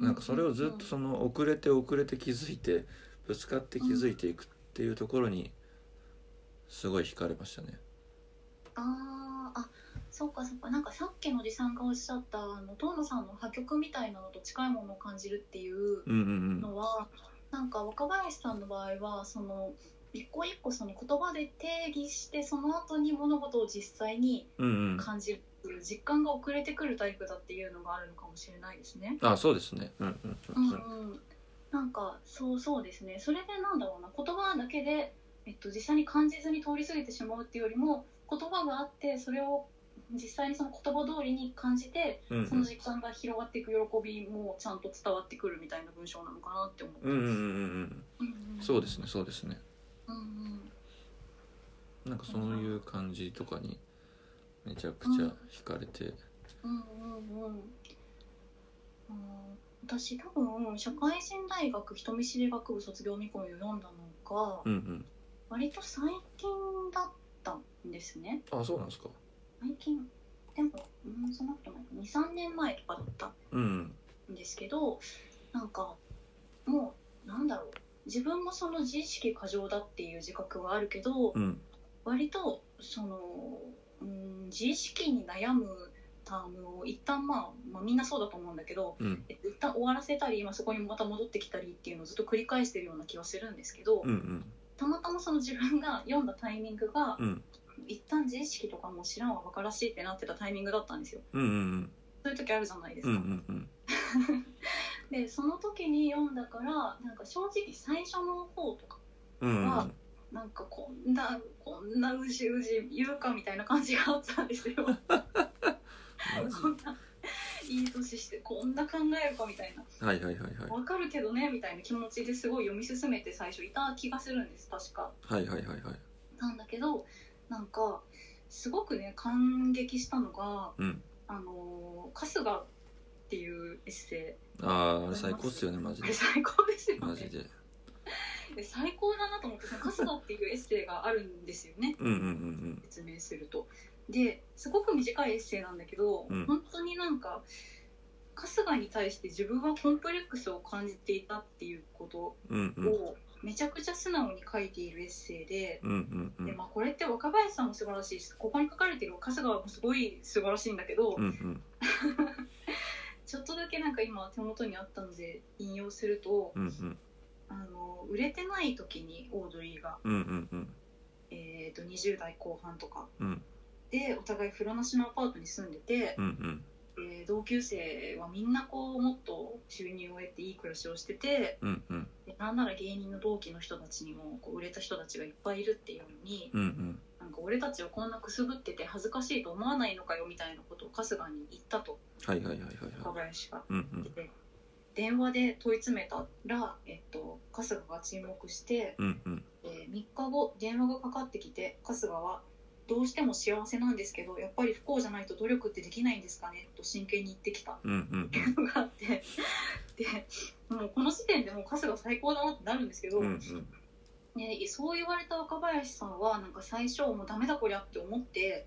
A: なんかそれをずっとその遅れて遅れて気づいてぶつかって気づいていくっていうところにすごい惹かれましたね。
B: あーあそうかそうか。なんかさっきのおじさんがおっしゃったあの遠野さんの破局みたいなのと近いものを感じるっていう
A: うんうん。
B: のは、なんか若林さんの場合はその一個一個その言葉で定義してその後に物事を実際に
A: うんうん。うん
B: 感じるっていう実感が遅れてくるタイプだっていうのがあるのかもしれないですね。
A: あそうですね。うんうん
B: う
A: うん。ん
B: うん、なんかそうそうですね。それでなんだろうな。言葉だけで、えっと、実際に感じずに通り過ぎてしまうっていうよりも言葉があってそれを実際にその言葉通りに感じて
A: うん。
B: その実感が広がっていく喜びもちゃんと伝わってくるみたいな文章なのかなって思って
A: うんうんうんうん
B: うん。うん
A: そうですねそうですね。
B: うんうん。
A: なんかそういう感じとかにめちゃくちゃ惹かれて。
B: うんうんうん。あー私多分社会人大学人見知り学部卒業見込みを読んだのが
A: うんうん。
B: 割と最近だったんですね。
A: あそうなんですか。
B: 最近でもうんそんなことない23年前とかだった
A: うん。
B: んですけどなんかもうなんだろう。自分もその自意識過剰だっていう自覚はあるけど、
A: うん。
B: 割とその、うん、自意識に悩むタームを一旦、まあ、まあみんなそうだと思うんだけど
A: うん。
B: え一旦終わらせたり、まあ、そこにまた戻ってきたりっていうのをずっと繰り返してるような気はするんですけど、
A: うんうん。
B: たまたまその自分が読んだタイミングが、
A: うん
B: 一旦自意識とかも知らんわバカらしいってなってたタイミングだったんですよ。
A: うんうん
B: そういう時あるじゃないです
A: うんう
B: か、
A: んうん。[laughs]
B: でその時に読んだからなんか正直最初の方とか
A: うんうん
B: はなんかこんなこんなうじうじ言うかみたいな感じがあったんですよ。[laughs] こ
A: マ
B: んないい年してこんな考えるかみたいな。
A: ジはいはいはいはい。
B: わかるけどねみたいな気持ちですごい読み進めて最初いた気がするんです確か。
A: はいはいはいはい。
B: なんだけどなんかすごくね感激したのが
A: うん。
B: あの春日っていうエッセ
A: あああれ最高っすよねマジで。
B: れ [laughs] 最高ですよね。
A: マジで。
B: で最高だなと思ってその春日っていうエッセイがあるんですよね。
A: うんうんうん
B: 説明すると。ですごく短いエッセイなんだけど、
A: うん。
B: 本当になんか春日に対して自分はコンプレックスを感じていたっていうこと
A: うんうんうん。
B: をめちゃくちゃ素直に書いているエッセイで、でまあ、これって若林さんも素晴らしいしここに書かれてる春日もすごい素晴らしいんだけど、
A: うんうん。[laughs]
B: ちょっとだけなんか今手元にあったので引用すると
A: うんうん。
B: あの売れてない時にオードリーが、
A: うんうんうん。
B: えー、と20代後半とか
A: うん。
B: でお互い風呂なしのアパートに住んでて、
A: うんうん
B: えー同級生はみんなこうもっと収入を得ていい暮らしをしてて
A: うんうん。
B: でなんなら芸人の同期の人たちにもこう売れた人たちがいっぱいいるっていうのに、
A: うんうん。
B: なんか俺たちはこんなくすぶってて恥ずかしいと思わないのかよみたいなことを春日に言ったと。
A: はいはいはいはい
B: 若
A: はい。
B: 林が。
A: うんうん。
B: で電話で問い詰めたら、えっと、春日が沈黙して、
A: うんうん。
B: え3日後電話がかかってきて春日は「どうしても幸せなんですけどやっぱり不幸じゃないと努力ってできないんですかね?」と真剣に言ってきた。
A: うんうん
B: のがあって。でもうこの時点でもう春日最高だなってなるんですけど、
A: うんうん。
B: ね、そう言われた若林さんはなんか最初もうダメだこりゃって思って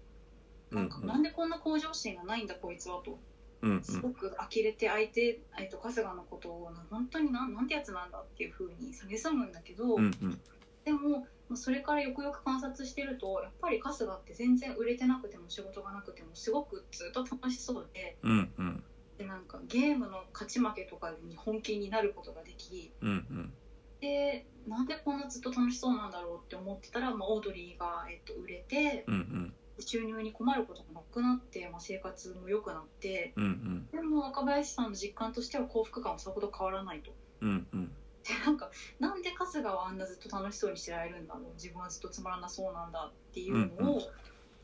A: う
B: なん。んかなんでこんな向上心がないんだこいつはと。
A: うん
B: すごく呆れて相手、えっと、春日のことをな本当になんなんてやつなんだっていうふうに蔑むんだけど、
A: うんうん。
B: でもまあそれからよくよく観察してるとやっぱり春日って全然売れてなくても仕事がなくてもすごくずっと楽しそうで
A: うんうん。
B: でなんかゲームの勝ち負けとかに本気になることができ
A: うんうん。
B: でなんでこんなずっと楽しそうなんだろうって思ってたら、まあ、オードリーが、えっと、売れて
A: うんうん。
B: 収入に困ることがなくなって、まあ、生活も良くなって
A: うんうん。
B: でも若林さんの実感としては幸福感はさほど変わらないと。
A: うんうん
B: でなんかなんで春日はあんなずっと楽しそうにしてられるんだろう。自分はずっとつまらなそうなんだっていうのを、
A: うん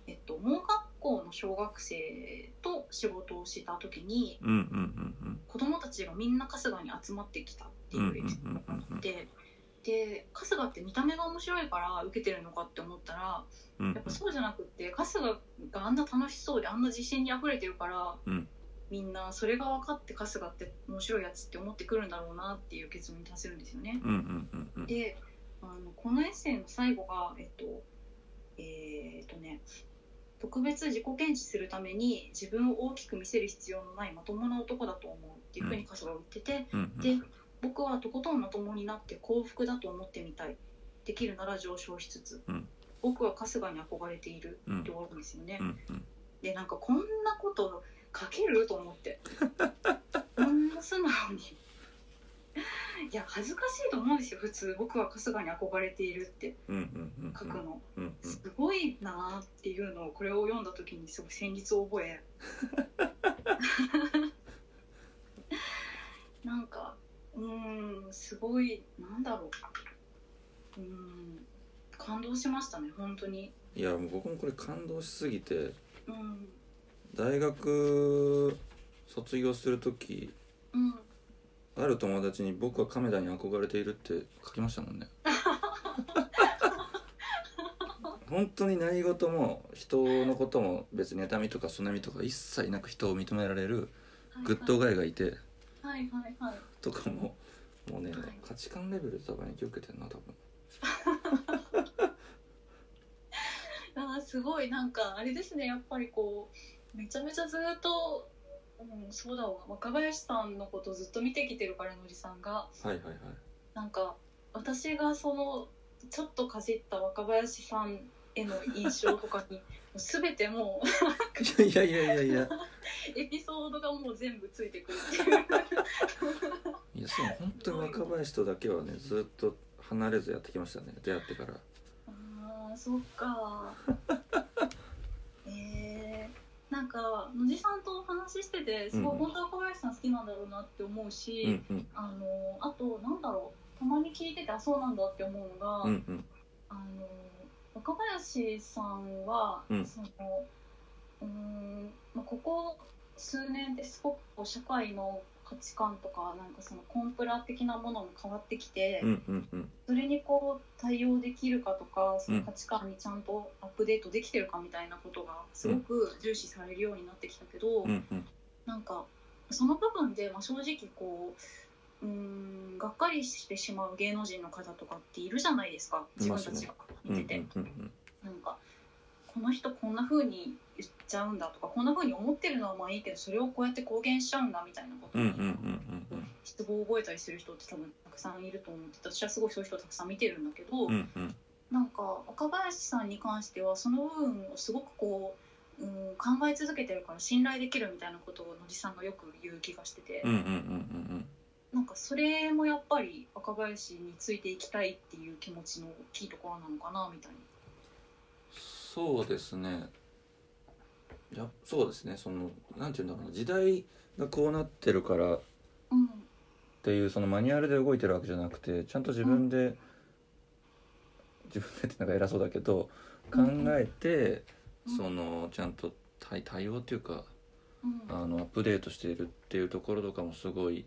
B: えっと、盲学校の小学生と仕事をした時に
A: うんうんうん
B: 子供たちがみんな春日に集まってきたっていうエピソードがあって。で春日って見た目が面白いから受けてるのかって思ったら
A: うん
B: やっぱそうじゃなくって春日があんな楽しそうであんな自信にあふれてるから、
A: うん
B: みんなそれが分かって春日って面白いやつって思ってくるんだろうなっていう結論に達するんですよね。であのこのエッセイの最後がえっとえーっとね特別自己検知するために自分を大きく見せる必要のないまともな男だと思うっっていうふうに春日は言ってて、で僕はとことんまともになって幸福だと思ってみたい。できるなら上昇しつつ、
A: うん。
B: 僕は春日に憧れている
A: うん
B: って終わるんですよね、でなんかこんなこと書けると思って。こんな素直に。いや恥ずかしいと思うんですよ。普通僕は春日に憧れているって。
A: うんうんうん
B: 書くの、すごいなーっていうのをこれを読んだ時にすごい旋律を覚え。[laughs] なんかうーんすごいなんだろう。うーん感動しましたね本当に。
A: いやもう僕もこれ感動しすぎて。
B: うん
A: 大学卒業する時
B: うん。
A: ある友達に「僕は亀田に憧れている」って書きましたもんね。[laughs] 本当に何事も人のことも別に妬みとかそなみとか一切なく人を認められるグッドガイがいて
B: はいはいはい。
A: とかももうね、
B: はい。
A: 価値観レベルで多分影響受けてんな多分。[laughs]
B: あーすごい。なんかあれですね。やっぱりこうめちゃめちゃずっと、うん、そうだわ。若林さんのことずっと見てきてるからのりさんが。
A: はいはいはい。
B: なんか私がそのちょっとかじった若林さんへの印象とかに [laughs] もう全てもう
A: いやいやいやいや。
B: エピソードがもう全部ついてくるっていう。
A: いやそう本当に若林とだけはねずっと離れずやってきましたね。出会ってから。
B: あーそっか。えー、なんか野地さんとお話ししててすごい
A: うん
B: 本当は若林さん好きなんだろうなって思うし、
A: うんうん。
B: あのあとなんだろうたまに聞いててあそうなんだって思うのが、
A: うんうん。
B: あの若林さんは、
A: うん。
B: そのうーん、まあ、ここ数年ですごくこう社会の価値観とかなんかそのコンプラ的なものも変わってきて、
A: うんうんうん。
B: それにこう対応できるかとかその価値観にちゃんとアップデートできてるかみたいなことがすごく重視されるようになってきたけど、
A: うんうん。
B: なんかその部分で、まあ、正直こううーんがっかりしてしまう芸能人の方とかっているじゃないですか自分たちが見てて、なんかこの人こんな風に言っちゃうんだとかこんな風に思ってるのはまあいいけどそれをこうやって公言しちゃうんだみたいなことに失望を覚えたりする人って多分たくさんいると思ってて私はすごいそういう人たくさん見てるんだけど、
A: うんうん。うん
B: なんか若林さんに関してはその部分をすごくこう、うん、考え続けてるから信頼できるみたいなことを野地さんがよく言う気がしてて、
A: うんうんうんうん。
B: なんかそれもやっぱり若林についていきたいっていう気持ちの大きいところなのかなみたいな。
A: そうですね。いやそうですね。そのなんていうんだろうな。時代がこうなってるからっ
B: うん
A: ていうそのマニュアルで動いてるわけじゃなくてちゃんと自分で、自分でってなんか偉そうだけど考えて、
B: うん
A: そのちゃんと対対応っていうか
B: うん。
A: あのアップデートしているっていうところとかもすごい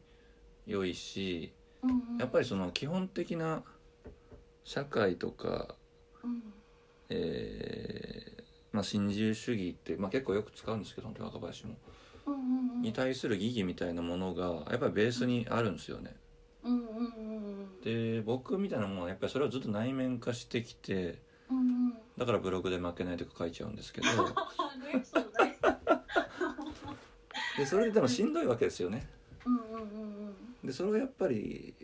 A: 良いし
B: うんうん。
A: やっぱりその基本的な社会とか、
B: うん
A: えーまあ、新自由主義って、まあ、結構よく使うんですけど若林も。
B: うんうんうん。
A: に対する疑義みたいなものがやっぱりベースにあるんですよね。
B: うんうんうんうん
A: で僕みたいなものはやっぱりそれをずっと内面化してきて
B: うんうん。
A: だからブログで負けないとか書いちゃうんですけど。[laughs] でそれででもしんどいわけですよね。
B: うんうんうんうん。
A: でそれはやっぱり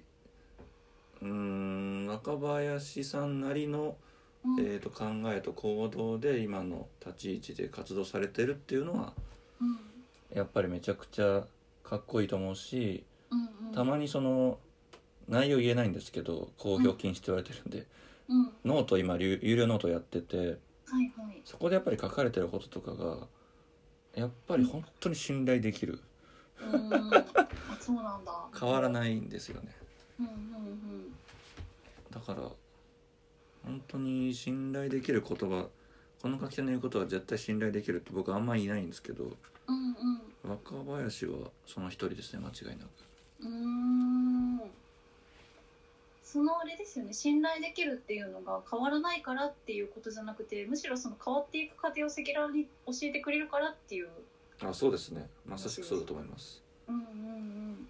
A: うーん若林さんなりの、
B: うん。
A: えー、と考えと行動で今の立ち位置で活動されてるっていうのは
B: うん。
A: やっぱりめちゃくちゃかっこいいと思うし
B: うんうん。
A: たまにその内容言えないんですけど公表禁止って言われてるんで、
B: うん。
A: ノート今有有料ノートやってて
B: はいはい。
A: そこでやっぱり書かれてることとかがやっぱり本当に信頼できる。[laughs] 変わらないんですよね。
B: うんうんうん。
A: だから本当に信頼できる言葉この書き手の言うことは絶対信頼できるって僕はあんまりいないんですけど
B: うんうん。
A: 若林はその一人ですね間違いなく。
B: うーん。そのあれですよね。信頼できるっていうのが変わらないからっていうことじゃなくてむしろその変わっていく過程を赤裸々に教えてくれるからっていう。
A: あそうですね。まさしくそうだと思います。
B: うんうんうん。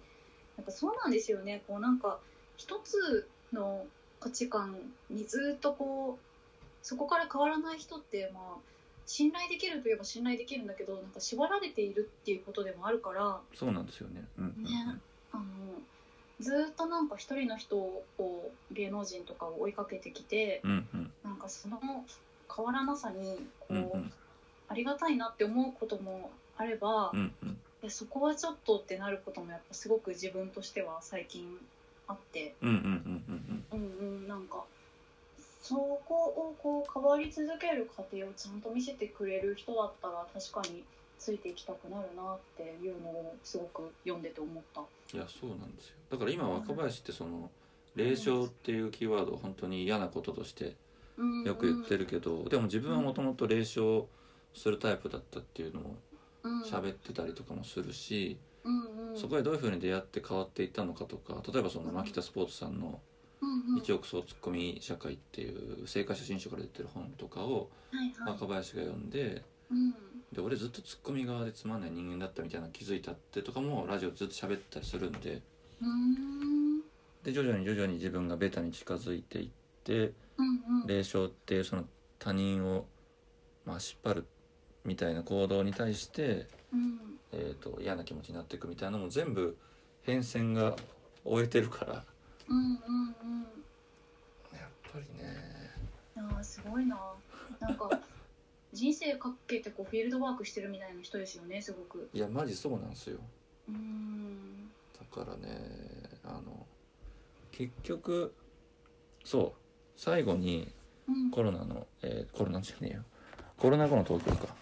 B: やっぱそうなんですよね。こうなんか一つの価値観にずっとこうそこから変わらない人ってまあ信頼できるといえば信頼できるんだけどなんか縛られているっていうことでもあるから。
A: そうなんですよね。うんうんうん。
B: ねあのずーっとなんか一人の人を芸能人とかを追いかけてきて
A: うんうん。
B: なんかその変わらなさにこう、
A: うんうん。
B: ありがたいなって思うこともあれば、
A: うんうん。
B: でそこはちょっとってなることもやっぱすごく自分としては最近あって。
A: うんうんうんうん
B: なんかそこをこう変わり続ける過程をちゃんと見せてくれる人だったら確かについていきたくなるなっていうのをすごく読んでて思った。
A: いやそうなんですよ。だから今若林ってその霊障っていうキーワードを本当に嫌なこととして
B: うん。うん
A: よく言ってるけど、でも自分はもともと霊障するタイプだったっていうのを
B: うん。
A: 喋ってたりとかもするし、
B: うんうん。
A: そこへどういうふうに出会って変わっていったのかとか例えばその牧田スポーツさんの
B: うんうん「
A: 一億総ツッコミ社会」っていう生活写真書から出てる本とかを
B: はいはい。
A: 若林が読んで
B: うん。
A: で俺ずっとツッコミ側でつまんない人間だったみたいなの気づいたってとかもラジオでずっと喋ったりするんで。
B: うーん。
A: で徐々に徐々に自分がベタに近づいていって
B: うんうん。
A: 霊障っていうその他人を、まあ、引っ張るみたいな行動に対して、
B: うん。
A: えー、と嫌な気持ちになっていくみたいなのも全部変遷が終えてるから
B: うんうんうん。
A: やっぱりね。
B: いやーすごいな。なんか [laughs] 人生かけてこうフィールドワークしてるみたいな人ですよねすごく。
A: いやマジそうなんですよ。
B: うーん。
A: だからねあの結局そう最後に
B: うん。
A: コロナの、えーコロナじゃねえよ。コロナ後の東京か。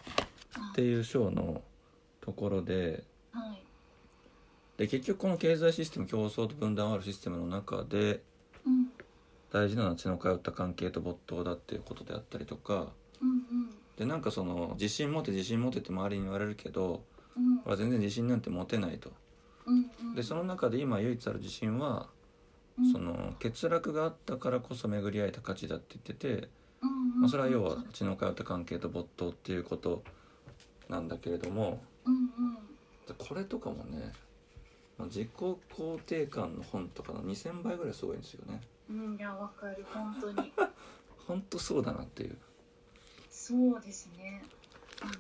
A: っていう章のところで
B: はい
A: で結局この経済システム競争と分断あるシステムの中で
B: うん。
A: 大事なのは血の通った関係と没頭だっていうことであったりとか
B: うん
A: でなんかその自信持て自信持てって周りに言われるけど
B: うん。
A: 俺は全然自信なんて持てないと。
B: うんうん。
A: でその中で今唯一ある自信は
B: うん。
A: その欠落があったからこそ巡り会えた価値だって言ってて、
B: うんうん。
A: まあ、それは要は血の通った関係と没頭っていうことなんだけれども
B: うんうん。
A: でこれとかもねまあ自己肯定感の本とかの2,000倍ぐらいすごいんですよね。
B: うんいやわかる。本当に。[laughs]
A: 本当そうだなっていう。
B: そうですね。あの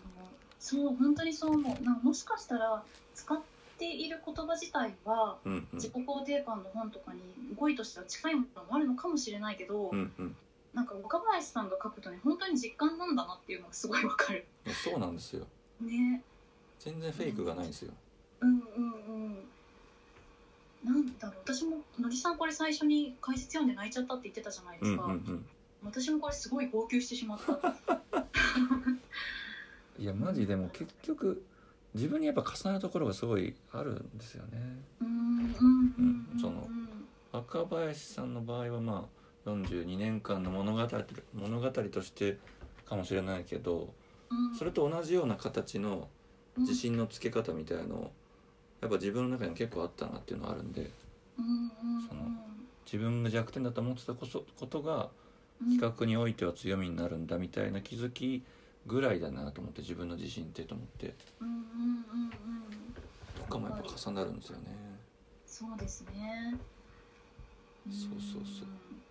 B: そう本当にそう思う。なもしかしたら使っている言葉自体は
A: うんうん。
B: 自己肯定感の本とかに語彙としては近いものもあるのかもしれないけど、
A: うんうん。
B: なんか若林さんが書くとね本当に実感なんだなっていうのがすごいわかる。
A: そうなんですよ。
B: ね。
A: 全然フェイクがないんですよ。
B: うんうんうんなんだろう私ものりさんこれ最初に解説読んで泣いちゃったって言ってたじゃないで
A: うん
B: すか、
A: うんうん
B: 私もこれすごい号泣してしまった。[laughs]
A: いやマジでも結局自分にやっぱ重なるところがすごいあるんですよね。
B: うんうんうんうん
A: その若林さんの場合はまあ42年間の物語物語としてかもしれないけど
B: うん。
A: それと同じような形の自信のつけ方みたいのやっぱ自分の中にも結構あったなっていうのはあるんでその自分が弱点だと思ってたこそことが
B: うん。
A: 比較においては強みになるんだみたいな気づきぐらいだなと思って自分の自信ってと思って
B: うんうんうんうん
A: とかもやっぱ重なるんですよね。
B: そうですね。
A: そうそうそう。ん。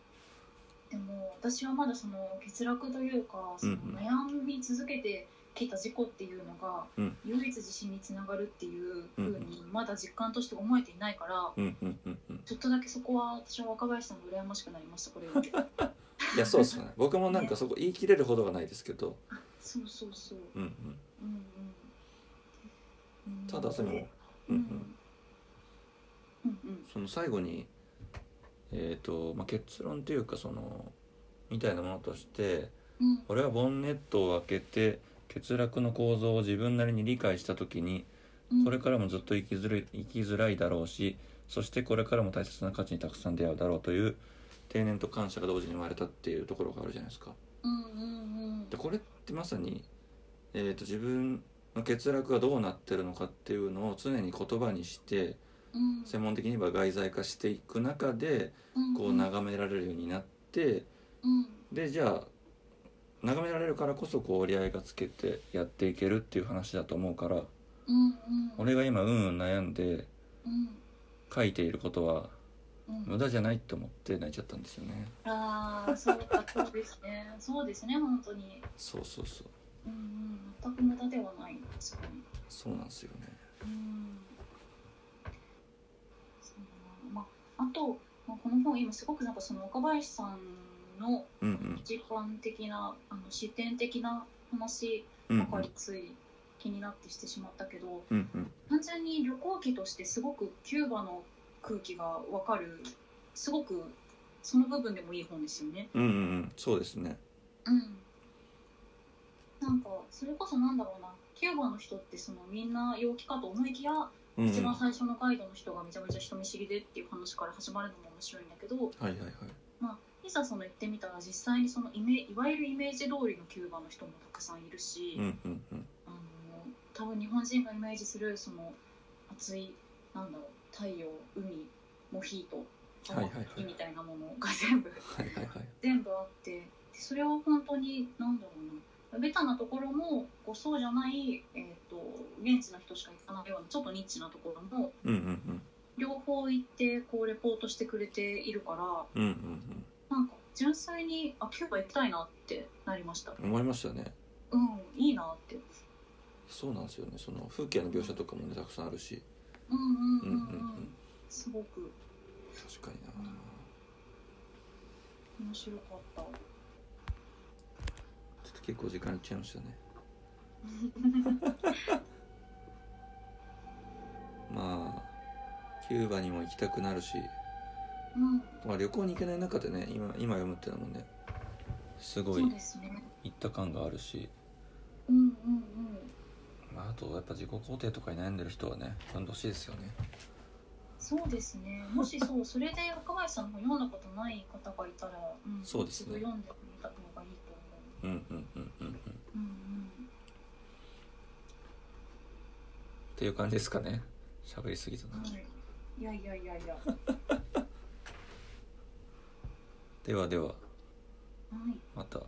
B: でも私はまだその欠落というかその悩み続けてきた事故っていうのが
A: うん。
B: 唯一自信につながるっていうふ
A: う
B: にまだ実感として思えていないから
A: うんうんうんうん。
B: ちょっとだけそこは私は若林さんが羨ましくなりましたこれ
A: いやそうですね。僕もなんかそこ言い切れるほどはないですけど、
B: そうそうそう。
A: うんうん、
B: うんうん。うん
A: ただその、うん
B: う
A: うん
B: ん。うんうん。
A: その最後にえーとまあ、結論というかそのみたいなものとして
B: うん。
A: 俺はボンネットを開けて欠落の構造を自分なりに理解した時に
B: うん。
A: これからもずっと生きづらい生きづらいだろうしそしてこれからも大切な価値にたくさん出会うだろうという定年と感謝が同時に生まれたっていうところがあるじゃないですか。でこれってまさに、えー、と自分の欠落がどうなってるのかっていうのを常に言葉にして
B: うん。
A: 専門的に言えば外在化していく中でこう眺められるようになって
B: うん。
A: でじゃあ眺められるからこそこう折り合いがつけてやっていけるっていう話だと思うから
B: うんうん。
A: 俺が今うんうん悩んで
B: うん。
A: 書いていることは
B: うん。
A: 無駄じゃないと思って泣いちゃったんですよね。
B: ああそうかそうですね。そうですね本当に。
A: そうそうそう。
B: うんうん全く無駄ではない確かに
A: そうなんですよね。
B: うん。そうまああと、まあ、この本今すごくなんかその若林さんの
A: うんうん。
B: 時間的なあの視点的な話
A: うん
B: ばかりつい気になってしてしまったけど、
A: うんうん。
B: 単純に旅行記としてすごくキューバの空気が分かるすごくその部分でもいい本ですよね。
A: うんうんうん。そうですね。
B: うん、なんかそれこそなんだろうな。キューバの人ってそのみんな陽気かと思いきや、
A: うんうん。
B: 一番最初のガイドの人がめちゃめちゃ人見知りでっていう話から始まるのも面白いんだけど、
A: はいはいはい。
B: まあ、いざその行ってみたら実際にそのイメいわゆるイメージ通りのキューバの人もたくさんいるし。
A: うんうんうん。
B: あの多分日本人がイメージするその暑いなんだろう太陽海モヒート
A: はいはいはい
B: みたいなものが全部
A: はいはいはい。
B: 全部あってでそれを本当になんだろうな。ベタなところもこうそうじゃない、えー、と現地の人しか行かないようなちょっとニッチなところも
A: うんうん。
B: 両方行ってこうレポートしてくれているから
A: うんうんうん
B: 純粋にあキューバ行きたいなってなりました。
A: うん思いましたね。
B: うんいいなって。
A: そうなんですよね。その風景の描写とかもねたくさんあるし。
B: うんうん
A: うんうん。
B: うん
A: う
B: うんん。すごく。
A: 確かにな。
B: 面白かった。
A: ちょっと結構時間いっちゃいましたね。[laughs] [laughs] まあキューバにも行きたくなるし、
B: うん、
A: まあ、旅行に行けない中でね今今読むってのもねすごい。行った感があるし、
B: うんうんうん。
A: まあ、あとやっぱ自己肯定とかに悩んでる人はね読んでほしいですよね
B: そうですね。もしそう、それで若林さんの読んだことない方がいたら、うん、
A: そうですね
B: 読んでみた方がいいと
A: うんうんうんうんうんっ
B: 思う。うん
A: ていう感じですかね喋りすぎた
B: うん。
A: な
B: はい。いやいやいやいや。[laughs]
A: ではでは
B: はい。
A: また